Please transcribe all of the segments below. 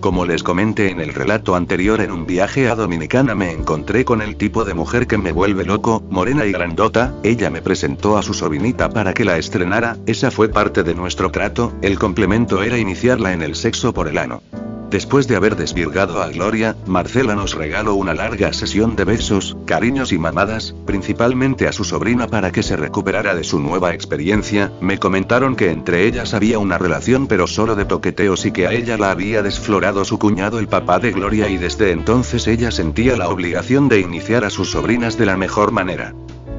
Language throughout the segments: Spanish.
Como les comenté en el relato anterior en un viaje a Dominicana me encontré con el tipo de mujer que me vuelve loco, morena y grandota, ella me presentó a su sobrinita para que la estrenara, esa fue parte de nuestro trato, el complemento era iniciarla en el sexo por el ano. Después de haber desvirgado a Gloria, Marcela nos regaló una larga sesión de besos, cariños y mamadas, principalmente a su sobrina para que se recuperara de su nueva experiencia, me comentaron que entre ellas había una relación pero solo de toqueteos y que a ella la había desflorado su cuñado el papá de Gloria y desde entonces ella sentía la obligación de iniciar a sus sobrinas de la mejor manera.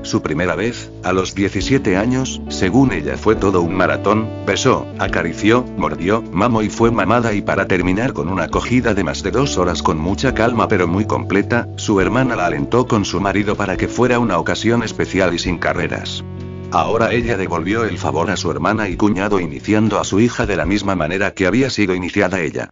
Su primera vez, a los 17 años, según ella fue todo un maratón, besó, acarició, mordió, mamó y fue mamada y para terminar con una acogida de más de dos horas con mucha calma pero muy completa, su hermana la alentó con su marido para que fuera una ocasión especial y sin carreras. Ahora ella devolvió el favor a su hermana y cuñado iniciando a su hija de la misma manera que había sido iniciada ella.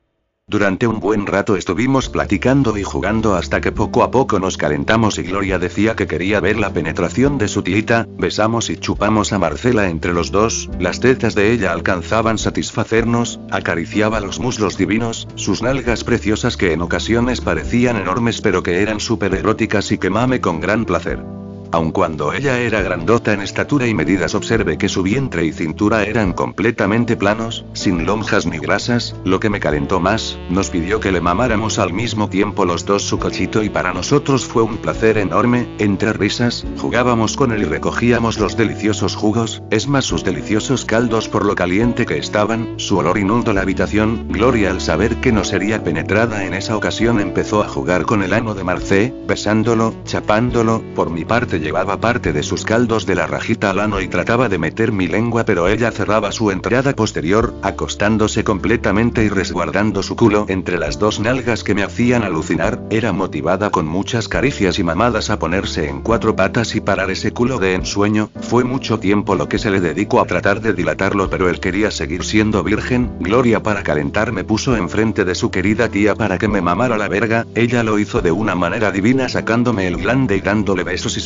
Durante un buen rato estuvimos platicando y jugando hasta que poco a poco nos calentamos y Gloria decía que quería ver la penetración de su tita, besamos y chupamos a Marcela entre los dos, las tetas de ella alcanzaban satisfacernos, acariciaba los muslos divinos, sus nalgas preciosas que en ocasiones parecían enormes pero que eran súper eróticas y que mame con gran placer. Aun cuando ella era grandota en estatura y medidas, observe que su vientre y cintura eran completamente planos, sin lonjas ni grasas, lo que me calentó más, nos pidió que le mamáramos al mismo tiempo los dos su cochito y para nosotros fue un placer enorme, entre risas, jugábamos con él y recogíamos los deliciosos jugos, es más sus deliciosos caldos por lo caliente que estaban, su olor inundó la habitación, Gloria al saber que no sería penetrada en esa ocasión empezó a jugar con el ano de Marcé, besándolo, chapándolo, por mi parte llevaba parte de sus caldos de la rajita al ano y trataba de meter mi lengua pero ella cerraba su entrada posterior, acostándose completamente y resguardando su culo entre las dos nalgas que me hacían alucinar, era motivada con muchas caricias y mamadas a ponerse en cuatro patas y parar ese culo de ensueño, fue mucho tiempo lo que se le dedicó a tratar de dilatarlo pero él quería seguir siendo virgen, Gloria para calentar me puso enfrente de su querida tía para que me mamara la verga, ella lo hizo de una manera divina sacándome el glande y dándole besos y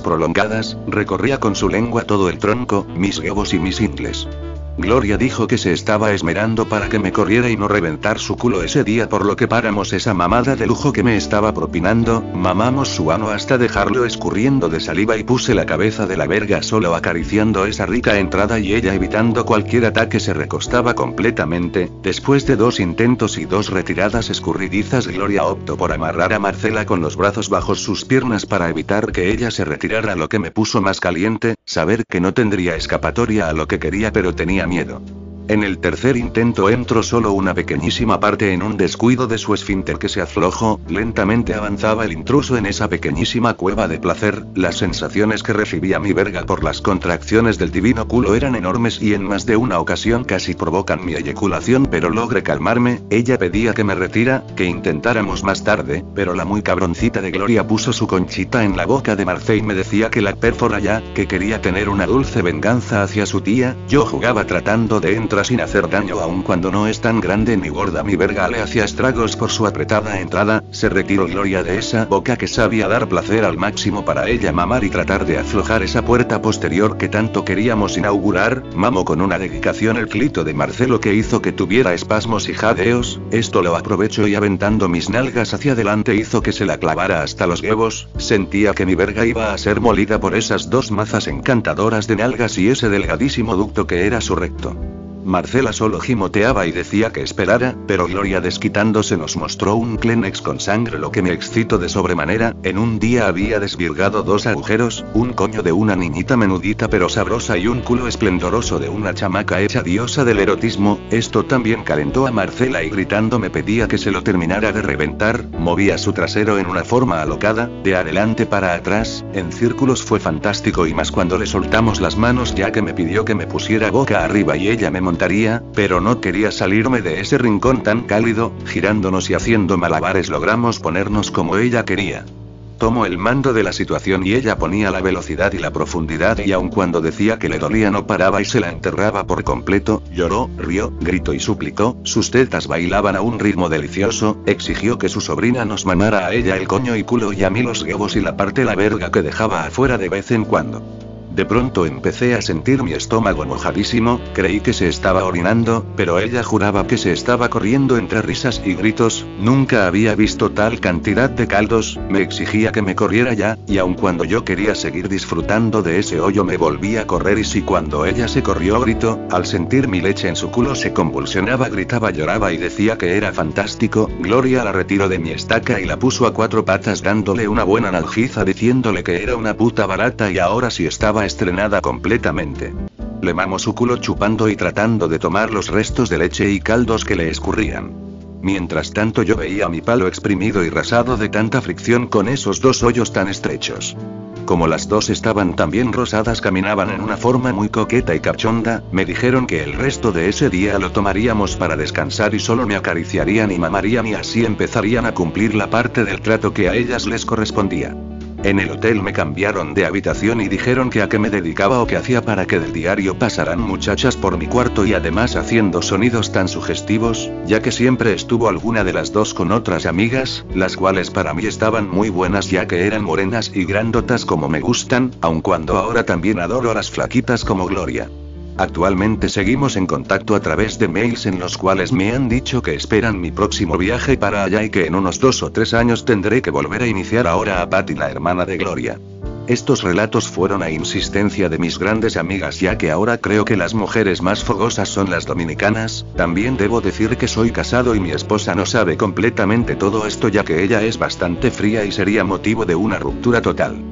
prolongadas, recorría con su lengua todo el tronco, mis huevos y mis ingles. Gloria dijo que se estaba esmerando para que me corriera y no reventar su culo ese día por lo que paramos esa mamada de lujo que me estaba propinando, mamamos su ano hasta dejarlo escurriendo de saliva y puse la cabeza de la verga solo acariciando esa rica entrada y ella evitando cualquier ataque se recostaba completamente, después de dos intentos y dos retiradas escurridizas Gloria optó por amarrar a Marcela con los brazos bajo sus piernas para evitar que ella se retirara lo que me puso más caliente, saber que no tendría escapatoria a lo que quería pero tenía miedo. En el tercer intento entró solo una pequeñísima parte en un descuido de su esfínter que se aflojó, lentamente avanzaba el intruso en esa pequeñísima cueva de placer, las sensaciones que recibía mi verga por las contracciones del divino culo eran enormes y en más de una ocasión casi provocan mi eyaculación pero logré calmarme, ella pedía que me retira, que intentáramos más tarde, pero la muy cabroncita de Gloria puso su conchita en la boca de Marce y me decía que la perfora ya, que quería tener una dulce venganza hacia su tía, yo jugaba tratando de entrar sin hacer daño aun cuando no es tan grande ni gorda mi verga le hacía estragos por su apretada entrada, se retiró Gloria de esa boca que sabía dar placer al máximo para ella mamar y tratar de aflojar esa puerta posterior que tanto queríamos inaugurar, mamo con una dedicación el clito de Marcelo que hizo que tuviera espasmos y jadeos, esto lo aprovecho y aventando mis nalgas hacia adelante hizo que se la clavara hasta los huevos, sentía que mi verga iba a ser molida por esas dos mazas encantadoras de nalgas y ese delgadísimo ducto que era su recto. Marcela solo gimoteaba y decía que esperara, pero Gloria desquitándose nos mostró un Kleenex con sangre lo que me excitó de sobremanera, en un día había desvirgado dos agujeros, un coño de una niñita menudita pero sabrosa y un culo esplendoroso de una chamaca hecha diosa del erotismo, esto también calentó a Marcela y gritando me pedía que se lo terminara de reventar, movía su trasero en una forma alocada, de adelante para atrás, en círculos fue fantástico y más cuando le soltamos las manos ya que me pidió que me pusiera boca arriba y ella me pero no quería salirme de ese rincón tan cálido, girándonos y haciendo malabares logramos ponernos como ella quería. Tomo el mando de la situación y ella ponía la velocidad y la profundidad y aun cuando decía que le dolía no paraba y se la enterraba por completo, lloró, rió, gritó y suplicó, sus tetas bailaban a un ritmo delicioso, exigió que su sobrina nos mamara a ella el coño y culo y a mí los huevos y la parte la verga que dejaba afuera de vez en cuando. De pronto empecé a sentir mi estómago mojadísimo, creí que se estaba orinando, pero ella juraba que se estaba corriendo entre risas y gritos, nunca había visto tal cantidad de caldos, me exigía que me corriera ya, y aun cuando yo quería seguir disfrutando de ese hoyo me volví a correr y si cuando ella se corrió gritó, al sentir mi leche en su culo se convulsionaba, gritaba, lloraba y decía que era fantástico, Gloria la retiró de mi estaca y la puso a cuatro patas dándole una buena nalgiza diciéndole que era una puta barata y ahora sí estaba estrenada completamente. Le mamo su culo chupando y tratando de tomar los restos de leche y caldos que le escurrían. Mientras tanto yo veía mi palo exprimido y rasado de tanta fricción con esos dos hoyos tan estrechos. Como las dos estaban también rosadas, caminaban en una forma muy coqueta y cachonda, me dijeron que el resto de ese día lo tomaríamos para descansar y solo me acariciarían y mamarían y así empezarían a cumplir la parte del trato que a ellas les correspondía. En el hotel me cambiaron de habitación y dijeron que a qué me dedicaba o qué hacía para que del diario pasaran muchachas por mi cuarto y además haciendo sonidos tan sugestivos, ya que siempre estuvo alguna de las dos con otras amigas, las cuales para mí estaban muy buenas ya que eran morenas y grandotas como me gustan, aun cuando ahora también adoro las flaquitas como Gloria. Actualmente seguimos en contacto a través de mails en los cuales me han dicho que esperan mi próximo viaje para allá y que en unos dos o tres años tendré que volver a iniciar ahora a Patty la hermana de Gloria. Estos relatos fueron a insistencia de mis grandes amigas ya que ahora creo que las mujeres más fogosas son las dominicanas, también debo decir que soy casado y mi esposa no sabe completamente todo esto ya que ella es bastante fría y sería motivo de una ruptura total.